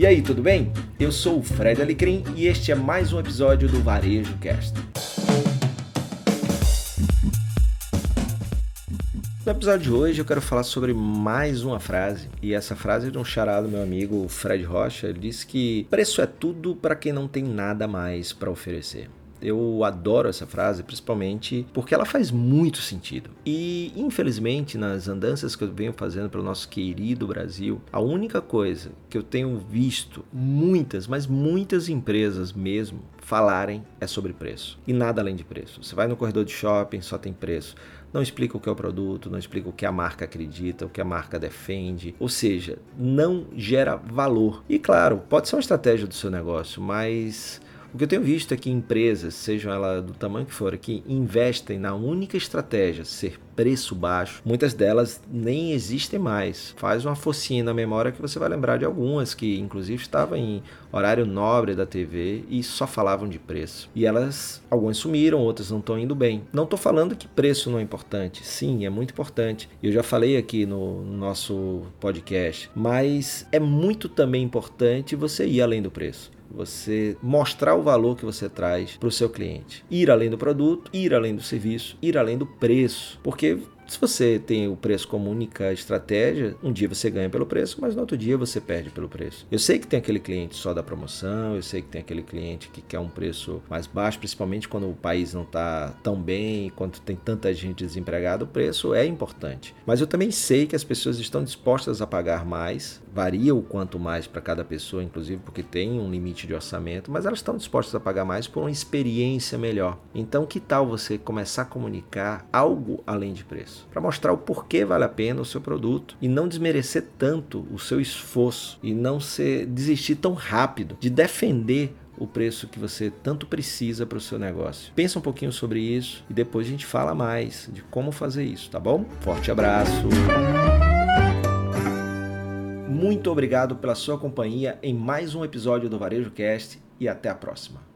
E aí, tudo bem? Eu sou o Fred Alecrim e este é mais um episódio do Varejo Cast. No episódio de hoje eu quero falar sobre mais uma frase, e essa frase é de um charado meu amigo Fred Rocha. Ele disse que preço é tudo para quem não tem nada mais para oferecer. Eu adoro essa frase, principalmente porque ela faz muito sentido. E, infelizmente, nas andanças que eu venho fazendo pelo nosso querido Brasil, a única coisa que eu tenho visto muitas, mas muitas empresas mesmo falarem é sobre preço. E nada além de preço. Você vai no corredor de shopping, só tem preço não explica o que é o produto, não explica o que a marca acredita, o que a marca defende, ou seja, não gera valor. E claro, pode ser uma estratégia do seu negócio, mas o que eu tenho visto é que empresas, sejam elas do tamanho que for, que investem na única estratégia, ser preço baixo, muitas delas nem existem mais. Faz uma focinha na memória que você vai lembrar de algumas que inclusive estavam em horário nobre da TV e só falavam de preço. E elas, algumas sumiram, outras não estão indo bem. Não estou falando que preço não é importante. Sim, é muito importante. Eu já falei aqui no nosso podcast, mas é muito também importante você ir além do preço você mostrar o valor que você traz para o seu cliente. Ir além do produto, ir além do serviço, ir além do preço. Porque se você tem o preço como única estratégia, um dia você ganha pelo preço, mas no outro dia você perde pelo preço. Eu sei que tem aquele cliente só da promoção, eu sei que tem aquele cliente que quer um preço mais baixo, principalmente quando o país não está tão bem, quando tem tanta gente desempregada, o preço é importante. Mas eu também sei que as pessoas estão dispostas a pagar mais, varia o quanto mais para cada pessoa, inclusive porque tem um limite de orçamento, mas elas estão dispostas a pagar mais por uma experiência melhor. Então, que tal você começar a comunicar algo além de preço? Para mostrar o porquê vale a pena o seu produto e não desmerecer tanto o seu esforço e não ser desistir tão rápido de defender o preço que você tanto precisa para o seu negócio. Pensa um pouquinho sobre isso e depois a gente fala mais de como fazer isso, tá bom? Forte abraço. Muito obrigado pela sua companhia em mais um episódio do Varejo Cast e até a próxima.